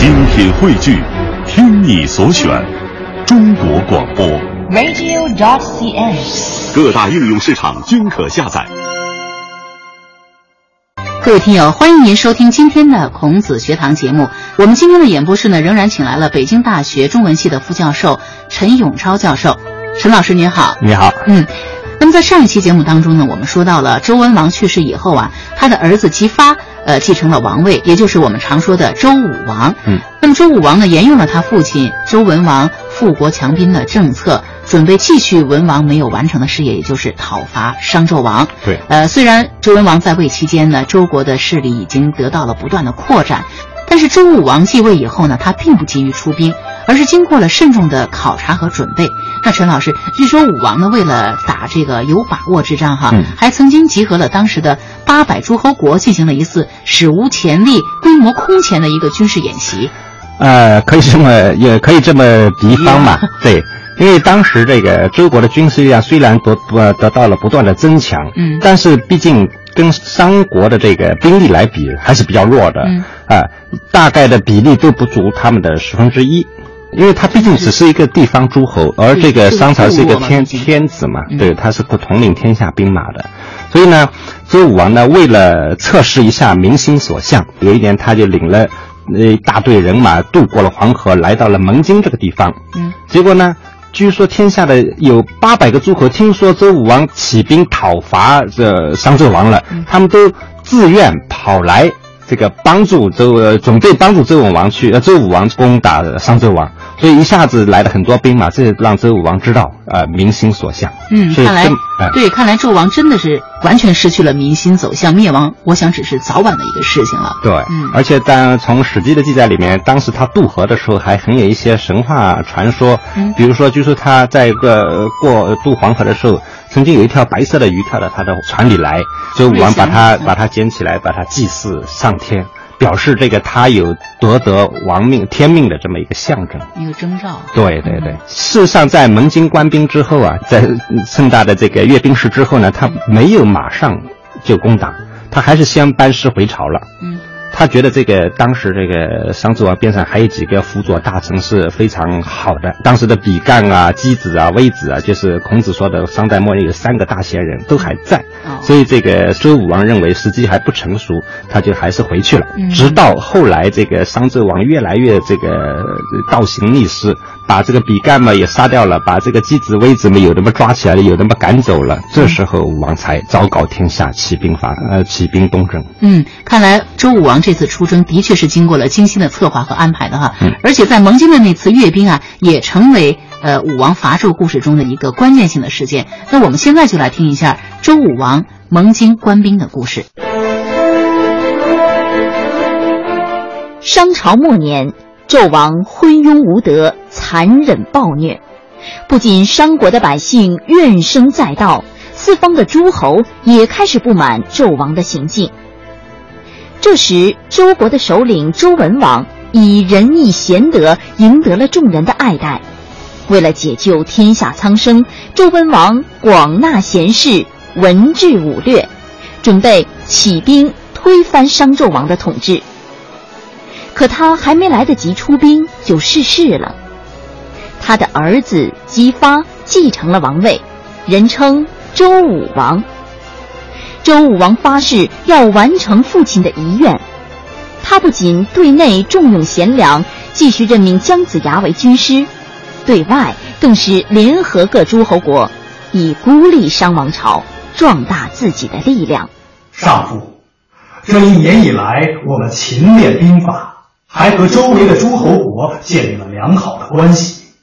精品汇聚，听你所选，中国广播。radio.cn。各大应用市场均可下载。各位听友，欢迎您收听今天的孔子学堂节目。我们今天的演播室呢，仍然请来了北京大学中文系的副教授陈永超教授。陈老师您好，你好，嗯。那么在上一期节目当中呢，我们说到了周文王去世以后啊，他的儿子姬发呃继承了王位，也就是我们常说的周武王。嗯。那么周武王呢，沿用了他父亲周文王富国强兵的政策，准备继续文王没有完成的事业，也就是讨伐商纣王。对。呃，虽然周文王在位期间呢，周国的势力已经得到了不断的扩展，但是周武王继位以后呢，他并不急于出兵，而是经过了慎重的考察和准备。那陈老师，据说武王呢，为了打这个有把握之仗，哈，嗯、还曾经集合了当时的八百诸侯国，进行了一次史无前例、规模空前的一个军事演习。呃，可以这么，也可以这么比方嘛，对，因为当时这个周国的军事力量虽然得得得到了不断的增强，嗯，但是毕竟跟商国的这个兵力来比，还是比较弱的，嗯，啊，大概的比例都不足他们的十分之一。因为他毕竟只是一个地方诸侯，而这个商朝是一个天天子嘛，对，他是不统领天下兵马的，所以呢，周武王呢为了测试一下民心所向，有一年他就领了一大队人马渡过了黄河，来到了蒙津这个地方，嗯，结果呢，据说天下的有八百个诸侯听说周武王起兵讨伐这商纣王了，他们都自愿跑来。这个帮助周呃准备帮助周武王去呃周武王攻打商纣王，所以一下子来了很多兵马，这让周武王知道呃民心所向。嗯，看来、呃、对，看来纣王真的是完全失去了民心走向灭亡，我想只是早晚的一个事情了。对，嗯，而且当从史记的记载里面，当时他渡河的时候还很有一些神话传说，嗯，比如说就是他在一个过渡黄河的时候，曾经有一条白色的鱼跳到他的船里来，所以武王把它把它捡起来，把它祭祀上。天表示这个他有夺得王命天命的这么一个象征，一个征兆。对对对，事实上在蒙金官兵之后啊，在盛大的这个阅兵式之后呢，他没有马上就攻打，他还是先班师回朝了。嗯。他觉得这个当时这个商纣王边上还有几个辅佐大臣是非常好的，当时的比干啊、箕子啊、微子啊，就是孔子说的商代末年有三个大贤人都还在，哦、所以这个周武王认为时机还不成熟，他就还是回去了。嗯、直到后来这个商纣王越来越这个倒行逆施，把这个比干嘛也杀掉了，把这个箕子、微子嘛有的嘛抓起来了，有的嘛赶走了，这时候武王才昭告天下，起兵伐呃起兵东征。嗯，看来周武王这次出征的确是经过了精心的策划和安排的哈，嗯、而且在蒙津的那次阅兵啊，也成为呃武王伐纣故事中的一个关键性的事件。那我们现在就来听一下周武王蒙津官兵的故事。商朝末年，纣王昏庸无德，残忍暴虐，不仅商国的百姓怨声载道，四方的诸侯也开始不满纣王的行径。这时，周国的首领周文王以仁义贤德赢得了众人的爱戴。为了解救天下苍生，周文王广纳贤士，文治武略，准备起兵推翻商纣王的统治。可他还没来得及出兵，就逝世了。他的儿子姬发继承了王位，人称周武王。周武王发誓要完成父亲的遗愿，他不仅对内重用贤良，继续任命姜子牙为军师，对外更是联合各诸侯国，以孤立商王朝，壮大自己的力量。上父，这一年以来，我们勤练兵法，还和周围的诸侯国建立了良好的关系。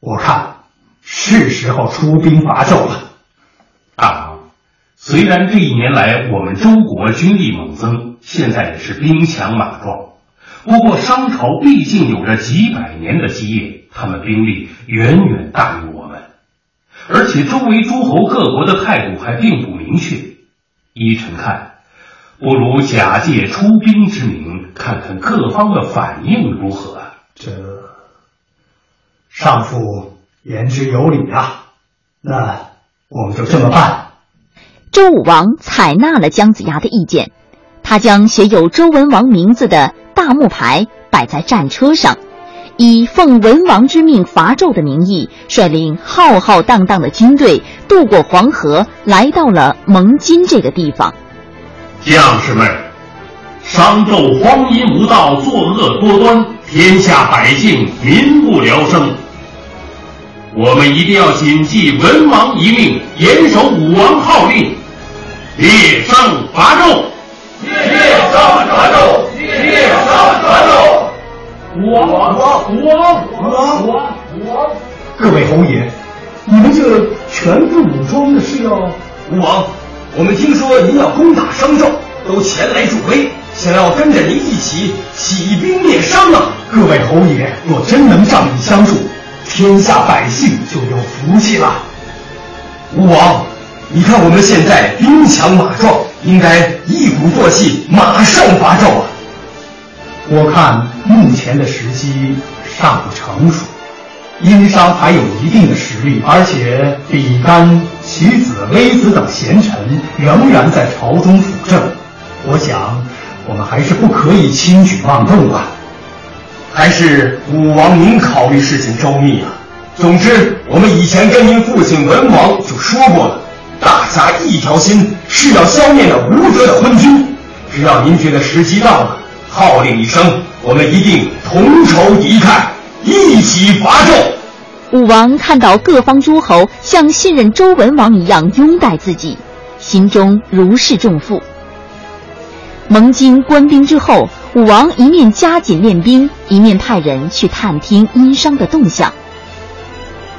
我看是时候出兵伐纣了。大王。虽然这一年来我们周国军力猛增，现在也是兵强马壮，不过商朝毕竟有着几百年的基业，他们兵力远远大于我们，而且周围诸侯各国的态度还并不明确。依臣看，不如假借出兵之名，看看各方的反应如何。这上父言之有理啊，那我们就这么办。周武王采纳了姜子牙的意见，他将写有周文王名字的大木牌摆在战车上，以奉文王之命伐纣的名义，率领浩浩荡荡的军队渡过黄河，来到了蒙金这个地方。将士们，商纣荒淫无道，作恶多端，天下百姓民不聊生。我们一定要谨记文王遗命，严守武王号令，列商伐纣。列商伐纣，列商伐纣。武王，武王，武王，武王，武王！各位侯爷，你们这全副武装的是要？武王，我们听说您要攻打商纣，都前来助威，想要跟着您一起起兵灭商啊！各位侯爷，若真能仗义相助。天下百姓就有福气了。吴王，你看我们现在兵强马壮，应该一鼓作气，马上伐纣啊！我看目前的时机尚不成熟，殷商还有一定的实力，而且比干、其子、微子等贤臣仍然在朝中辅政。我想，我们还是不可以轻举妄动啊。还是武王您考虑事情周密啊！总之，我们以前跟您父亲文王就说过了，大家一条心，是要消灭那无德的昏君。只要您觉得时机到了，号令一声，我们一定同仇敌忾，一起伐纣。武王看到各方诸侯像信任周文王一样拥戴自己，心中如释重负。蒙金官兵之后。武王一面加紧练兵，一面派人去探听殷商的动向。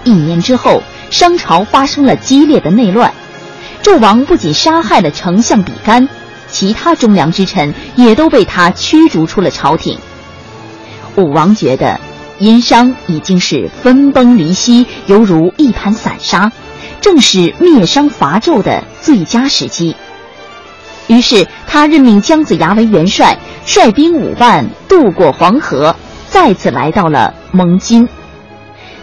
一年之后，商朝发生了激烈的内乱，纣王不仅杀害了丞相比干，其他忠良之臣也都被他驱逐出了朝廷。武王觉得殷商已经是分崩离析，犹如一盘散沙，正是灭商伐纣的最佳时机。于是他任命姜子牙为元帅。率兵五万渡过黄河，再次来到了蒙津。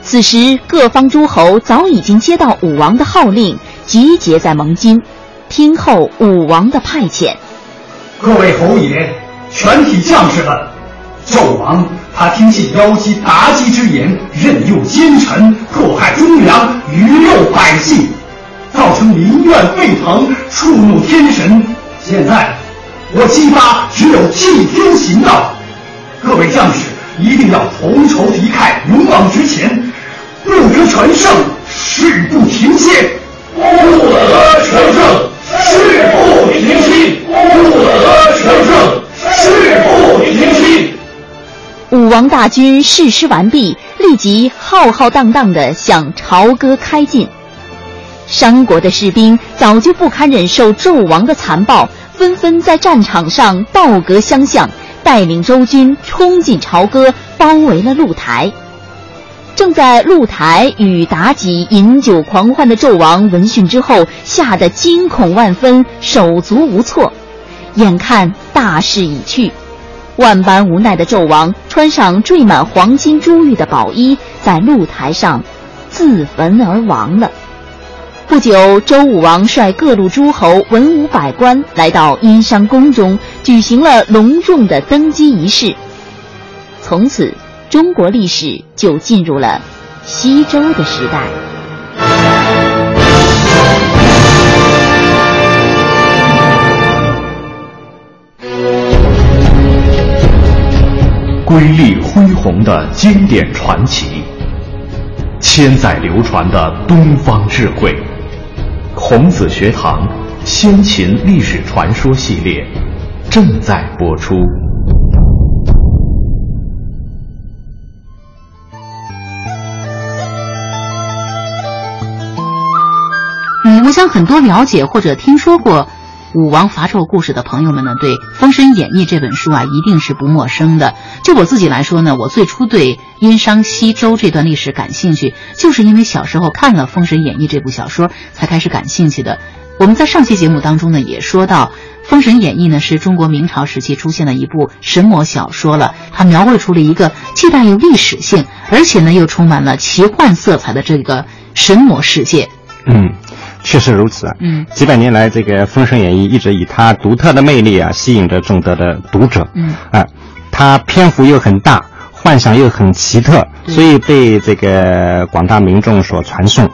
此时，各方诸侯早已经接到武王的号令，集结在蒙津，听候武王的派遣。各位侯爷，全体将士们，纣王他听信妖姬妲己之言，任用奸臣，迫害忠良，鱼肉百姓，造成民怨沸腾，触怒天神。现在。我姬发只有替天行道，各位将士一定要同仇敌忾，勇往直前，不得全胜，誓不停歇。不得全胜，誓不停歇。不得全胜，誓不停歇。王大军誓师完毕，立即浩浩荡荡地向朝歌开进。商国的士兵早就不堪忍受纣王的残暴。纷纷在战场上倒戈相向，带领周军冲进朝歌，包围了露台。正在露台与妲己饮酒狂欢的纣王闻讯之后，吓得惊恐万分，手足无措。眼看大势已去，万般无奈的纣王穿上缀满黄金珠玉的宝衣，在露台上自焚而亡了。不久，周武王率各路诸侯、文武百官来到殷商宫中，举行了隆重的登基仪式。从此，中国历史就进入了西周的时代。瑰丽恢宏的经典传奇，千载流传的东方智慧。孔子学堂先秦历史传说系列正在播出。嗯，我想很多了解或者听说过武王伐纣故事的朋友们呢，对《封神演义》这本书啊，一定是不陌生的。就我自己来说呢，我最初对殷商西周这段历史感兴趣，就是因为小时候看了《封神演义》这部小说才开始感兴趣的。我们在上期节目当中呢，也说到，《封神演义》呢是中国明朝时期出现的一部神魔小说了，它描绘出了一个既带有历史性，而且呢又充满了奇幻色彩的这个神魔世界。嗯，确实如此啊。嗯，几百年来，这个《封神演义》一直以它独特的魅力啊，吸引着众多的读者。嗯，啊。它篇幅又很大，幻想又很奇特，所以被这个广大民众所传颂。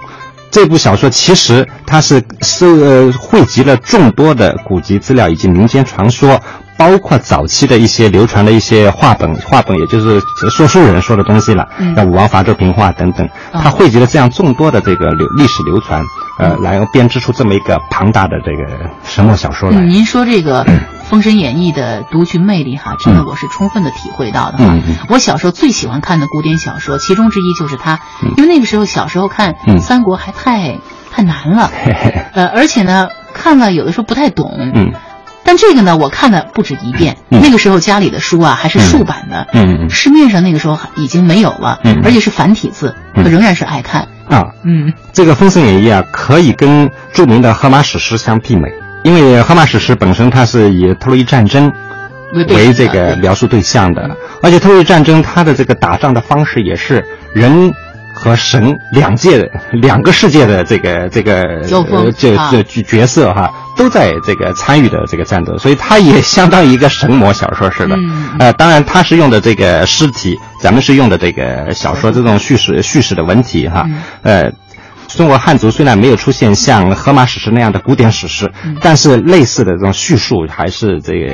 这部小说其实它是收呃汇集了众多的古籍资料以及民间传说。包括早期的一些流传的一些话本，话本也就是说书人说的东西了，像武王伐纣平话等等，他汇集了这样众多的这个流历史流传，呃，然后编织出这么一个庞大的这个神魔小说来。您说这个《封神演义》的独具魅力哈，真的我是充分的体会到的哈。我小时候最喜欢看的古典小说，其中之一就是它，因为那个时候小时候看《三国》还太太难了，呃，而且呢，看了有的时候不太懂。但这个呢，我看了不止一遍。那个时候家里的书啊还是竖版的，嗯，市面上那个时候已经没有了，嗯，而且是繁体字，可仍然是爱看啊。嗯，这个《封神演义》啊，可以跟著名的《荷马史诗》相媲美，因为《荷马史诗》本身它是以特洛伊战争为这个描述对象的，而且特洛伊战争它的这个打仗的方式也是人。和神两界两个世界的这个这个这这角角色哈，都在这个参与的这个战斗，所以它也相当于一个神魔小说似的。呃，当然它是用的这个诗体，咱们是用的这个小说这种叙事叙事的文体哈。呃，中国汉族虽然没有出现像《荷马史诗》那样的古典史诗，但是类似的这种叙述还是这个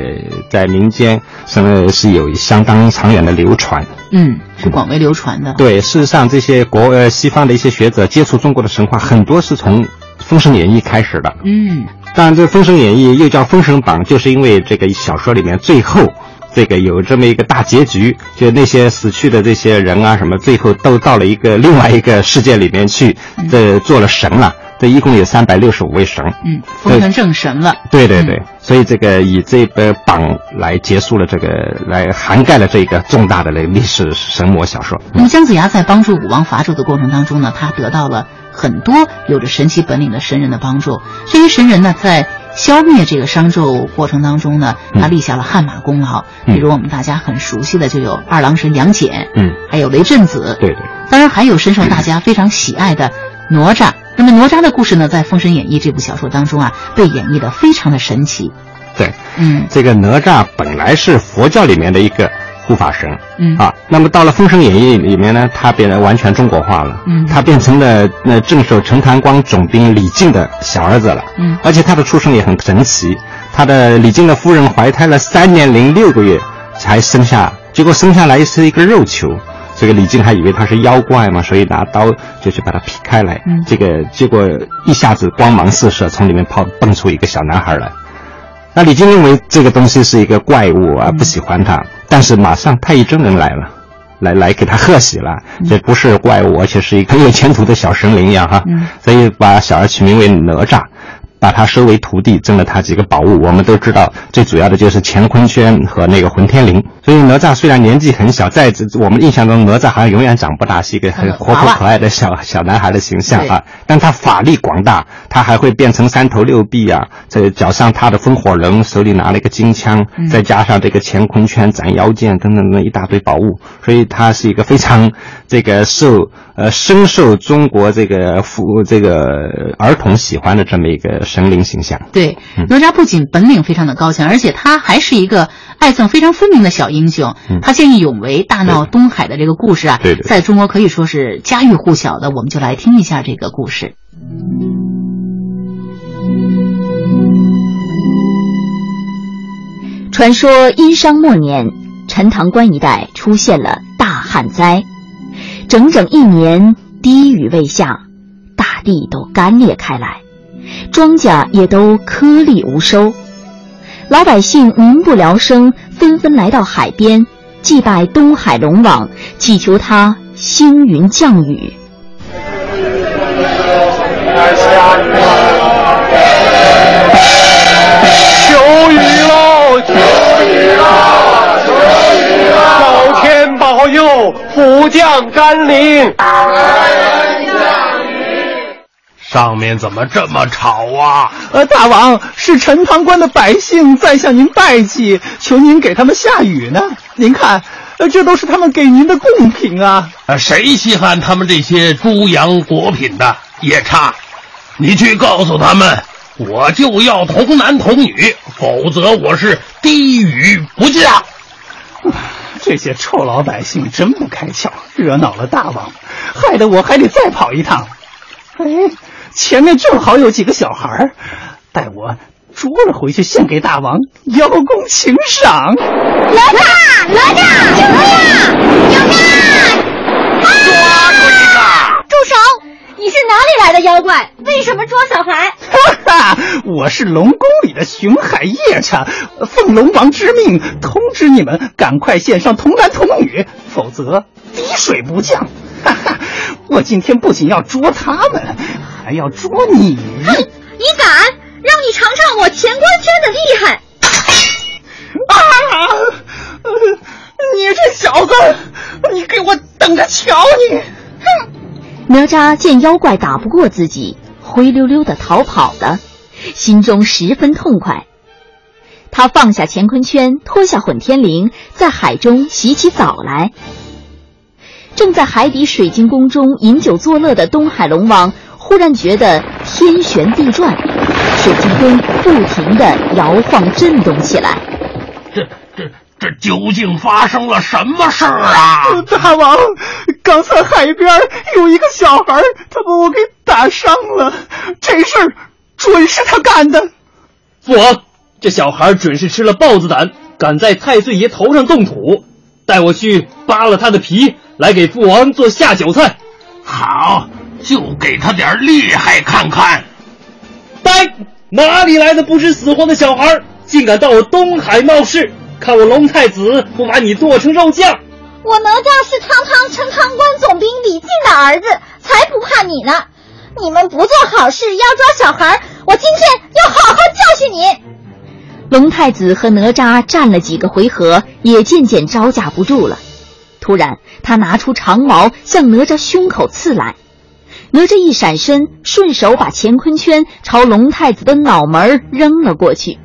在民间是是有相当长远的流传。嗯。是广为流传的。对，事实上，这些国呃西方的一些学者接触中国的神话，很多是从《封神演义》开始的。嗯，当然，这《封神演义》又叫《封神榜》，就是因为这个小说里面最后这个有这么一个大结局，就那些死去的这些人啊什么，最后都到了一个另外一个世界里面去，这做了神了。这一共有三百六十五位神，嗯，封成正神了。对对对，所以这个以这个榜来结束了这个，来涵盖了这个重大的那历史神魔小说。那么姜子牙在帮助武王伐纣的过程当中呢，他得到了很多有着神奇本领的神人的帮助。这些神人呢，在消灭这个商纣过程当中呢，他立下了汗马功劳。比如我们大家很熟悉的就有二郎神杨戬，嗯，还有雷震子，对对，当然还有深受大家非常喜爱的 哪吒。那么哪吒的故事呢，在《封神演义》这部小说当中啊，被演绎的非常的神奇。对，嗯，这个哪吒本来是佛教里面的一个护法神，嗯啊，那么到了《封神演义》里面呢，他变得完全中国化了，嗯，他变成了那镇守陈塘关总兵李靖的小儿子了，嗯，而且他的出生也很神奇，他的李靖的夫人怀胎了三年零六个月才生下，结果生下来是一个肉球。这个李靖还以为他是妖怪嘛，所以拿刀就去把它劈开来。嗯，这个结果一下子光芒四射，从里面跑蹦出一个小男孩来。那李靖认为这个东西是一个怪物啊，不喜欢他。但是马上太乙真人来了，来来给他贺喜了。这不是怪物，而且是一个有前途的小神灵一样哈。嗯，所以把小孩取名为哪吒。把他收为徒弟，赠了他几个宝物。我们都知道，最主要的就是乾坤圈和那个混天绫。所以哪吒虽然年纪很小，在我们印象中，哪吒好像永远长不大，是一个很活泼可爱的小小男孩的形象啊。但他法力广大，他还会变成三头六臂啊。这脚上踏的风火轮，手里拿了一个金枪，再加上这个乾坤圈、斩妖剑等等等一大堆宝物，所以他是一个非常这个受呃深受中国这个父这个儿童喜欢的这么一个。神灵形象，对哪吒不仅本领非常的高强，而且他还是一个爱憎非常分明的小英雄。他见义勇为、大闹东海的这个故事啊，在中国可以说是家喻户晓的。我们就来听一下这个故事。传说殷商末年，陈塘关一带出现了大旱灾，整整一年滴雨未下，大地都干裂开来。庄稼也都颗粒无收，老百姓民不聊生，纷纷来到海边祭拜东海龙王，祈求他星云降雨。求雨喽！求雨喽！求雨喽！老天保佑，福降甘霖。上面怎么这么吵啊？呃，大王是陈塘关的百姓在向您拜祭，求您给他们下雨呢。您看，呃，这都是他们给您的贡品啊。呃，谁稀罕他们这些猪羊果品的？夜叉，你去告诉他们，我就要童男童女，否则我是滴雨不降。这些臭老百姓真不开窍，惹恼了大王，害得我还得再跑一趟。哎，前面正好有几个小孩待我捉了回去献给大王，邀功请赏。哪吒，哪吒，救命！救命！抓住一个！住手！你是哪里来的妖怪？为什么捉小孩？哈哈，我是龙宫里的巡海夜叉，奉龙王之命通知你们赶快献上童男童女，否则滴水不降。哈哈，我今天不仅要捉他们，还要捉你。哼，你敢？让你尝尝我乾坤圈的厉害！啊！你这小子，你给我等着瞧你！哼！哪吒见妖怪打不过自己，灰溜溜的逃跑了，心中十分痛快。他放下乾坤圈，脱下混天绫，在海中洗起澡来。正在海底水晶宫中饮酒作乐的东海龙王，忽然觉得天旋地转，水晶宫不停的摇晃震动起来。这这。这究竟发生了什么事儿啊？大王，刚才海边有一个小孩，他把我给打伤了。这事儿准是他干的。父王，这小孩准是吃了豹子胆，敢在太岁爷头上动土。带我去扒了他的皮，来给父王做下酒菜。好，就给他点厉害看看。呆，哪里来的不知死活的小孩，竟敢到我东海闹事？看我龙太子不把你剁成肉酱！我哪吒是堂堂陈塘关总兵李靖的儿子，才不怕你呢！你们不做好事，要抓小孩，我今天要好好教训你！龙太子和哪吒战了几个回合，也渐渐招架不住了。突然，他拿出长矛向哪吒胸口刺来，哪吒一闪身，顺手把乾坤圈朝龙太子的脑门扔了过去。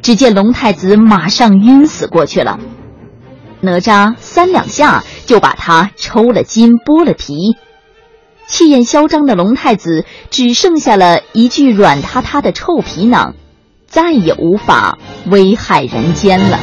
只见龙太子马上晕死过去了，哪吒三两下就把他抽了筋剥了皮，气焰嚣张的龙太子只剩下了一具软塌塌的臭皮囊，再也无法危害人间了。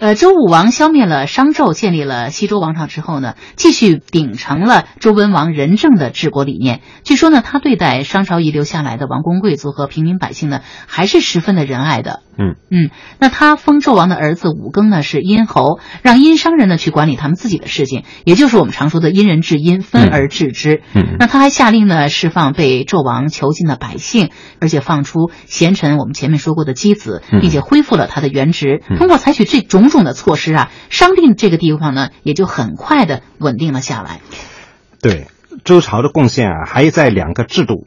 呃，周武王消灭了商纣，建立了西周王朝之后呢，继续秉承了周文王仁政的治国理念。据说呢，他对待商朝遗留下来的王公贵族和平民百姓呢，还是十分的仁爱的。嗯嗯，那他封纣王的儿子武庚呢是殷侯，让殷商人呢去管理他们自己的事情，也就是我们常说的因人治殷，分而治之。嗯，那他还下令呢释放被纣王囚禁的百姓，而且放出贤臣，我们前面说过的箕子，并且恢复了他的原职。通过采取这种种的措施啊，商定这个地方呢也就很快的稳定了下来。对周朝的贡献啊，还在两个制度。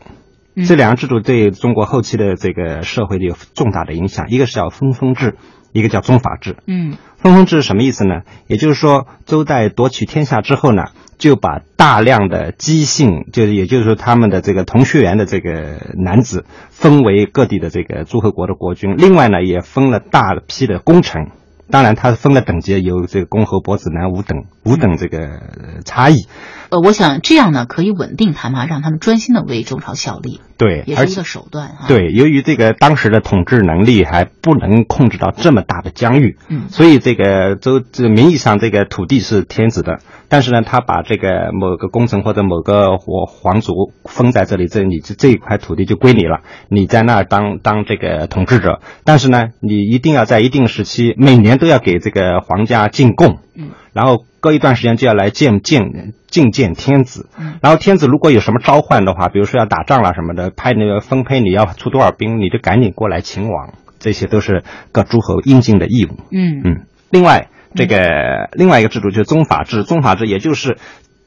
这两个制度对中国后期的这个社会有重大的影响，一个是叫分封制，一个叫宗法制。嗯，分封制是什么意思呢？也就是说，周代夺取天下之后呢，就把大量的姬姓，就是也就是说他们的这个同血缘的这个男子，分为各地的这个诸侯国的国君。另外呢，也分了大批的功臣。当然，他分了等级，有这个公侯伯子男五等五等这个差异。呃，我想这样呢，可以稳定他们，让他们专心的为中朝效力。对，也是一个手段哈。对，由于这个当时的统治能力还不能控制到这么大的疆域，嗯，所以这个周这名义上这个土地是天子的，但是呢，他把这个某个功臣或者某个皇皇族封在这里，这你这这一块土地就归你了，你在那儿当当这个统治者，但是呢，你一定要在一定时期每年都要给这个皇家进贡，嗯，然后隔一段时间就要来见见觐见天子，嗯，然后天子如果有什么召唤的话，比如说要打仗了什么的，派那个分配你要出多少兵，你就赶紧过来秦王，这些都是各诸侯应尽的义务。嗯嗯，另外这个另外一个制度就是宗法制，宗法制也就是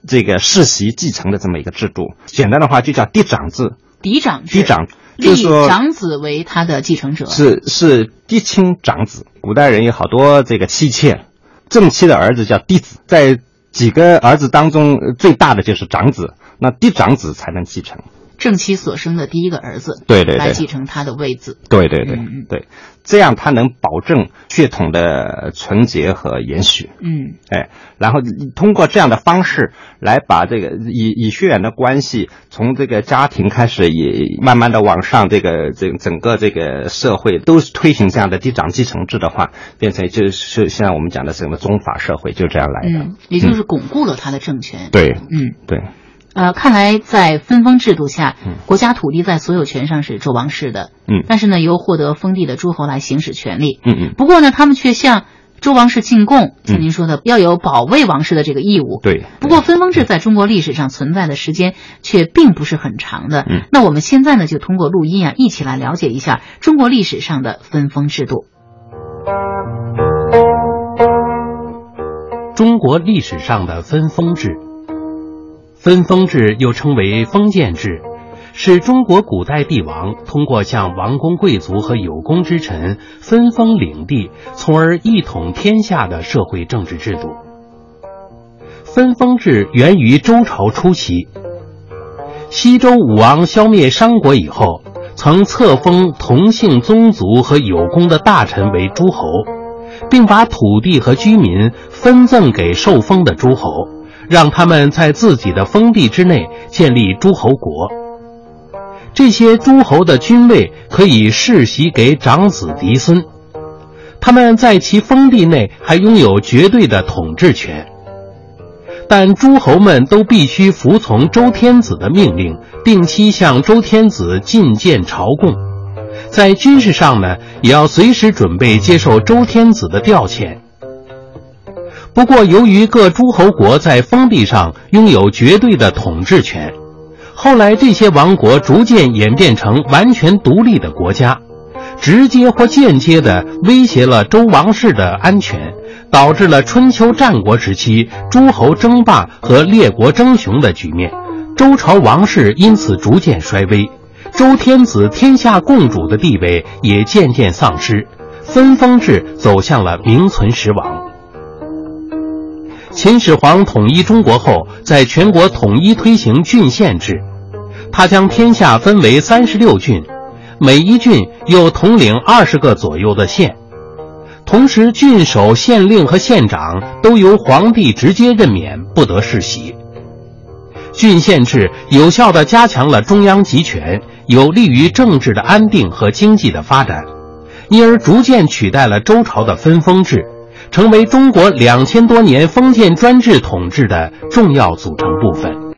这个世袭继承的这么一个制度，简单的话就叫嫡长制。嫡长嫡长，立就是说长子为他的继承者。是是嫡亲长子。古代人有好多这个妻妾，正妻的儿子叫嫡子，在几个儿子当中最大的就是长子，那嫡长子才能继承。正妻所生的第一个儿子，对对对，来继承他的位子。对对对对，这样他能保证血统的纯洁和延续。嗯，哎，然后通过这样的方式来把这个以以血缘的关系从这个家庭开始，也慢慢的往上，这个整整个这个社会都推行这样的嫡长继承制的话，变成就是现在我们讲的什么宗法社会，就这样来的。嗯，也就是巩固了他的政权。对，嗯，对。呃，看来在分封制度下，国家土地在所有权上是周王室的，嗯，但是呢，由获得封地的诸侯来行使权利，嗯嗯。不过呢，他们却向周王室进贡，像您说的，要有保卫王室的这个义务。对。不过分封制在中国历史上存在的时间却并不是很长的。嗯。那我们现在呢，就通过录音啊，一起来了解一下中国历史上的分封制度。中国历史上的分封制。分封制又称为封建制，是中国古代帝王通过向王公贵族和有功之臣分封领地，从而一统天下的社会政治制度。分封制源于周朝初期，西周武王消灭商国以后，曾册封同姓宗族和有功的大臣为诸侯，并把土地和居民分赠给受封的诸侯。让他们在自己的封地之内建立诸侯国。这些诸侯的君位可以世袭给长子嫡孙，他们在其封地内还拥有绝对的统治权。但诸侯们都必须服从周天子的命令，定期向周天子进谏朝贡。在军事上呢，也要随时准备接受周天子的调遣。不过，由于各诸侯国在封地上拥有绝对的统治权，后来这些王国逐渐演变成完全独立的国家，直接或间接地威胁了周王室的安全，导致了春秋战国时期诸侯争霸和列国争雄的局面。周朝王室因此逐渐衰微，周天子天下共主的地位也渐渐丧失，分封制走向了名存实亡。秦始皇统一中国后，在全国统一推行郡县制，他将天下分为三十六郡，每一郡又统领二十个左右的县，同时郡守、县令和县长都由皇帝直接任免，不得世袭。郡县制有效地加强了中央集权，有利于政治的安定和经济的发展，因而逐渐取代了周朝的分封制。成为中国两千多年封建专制统治的重要组成部分。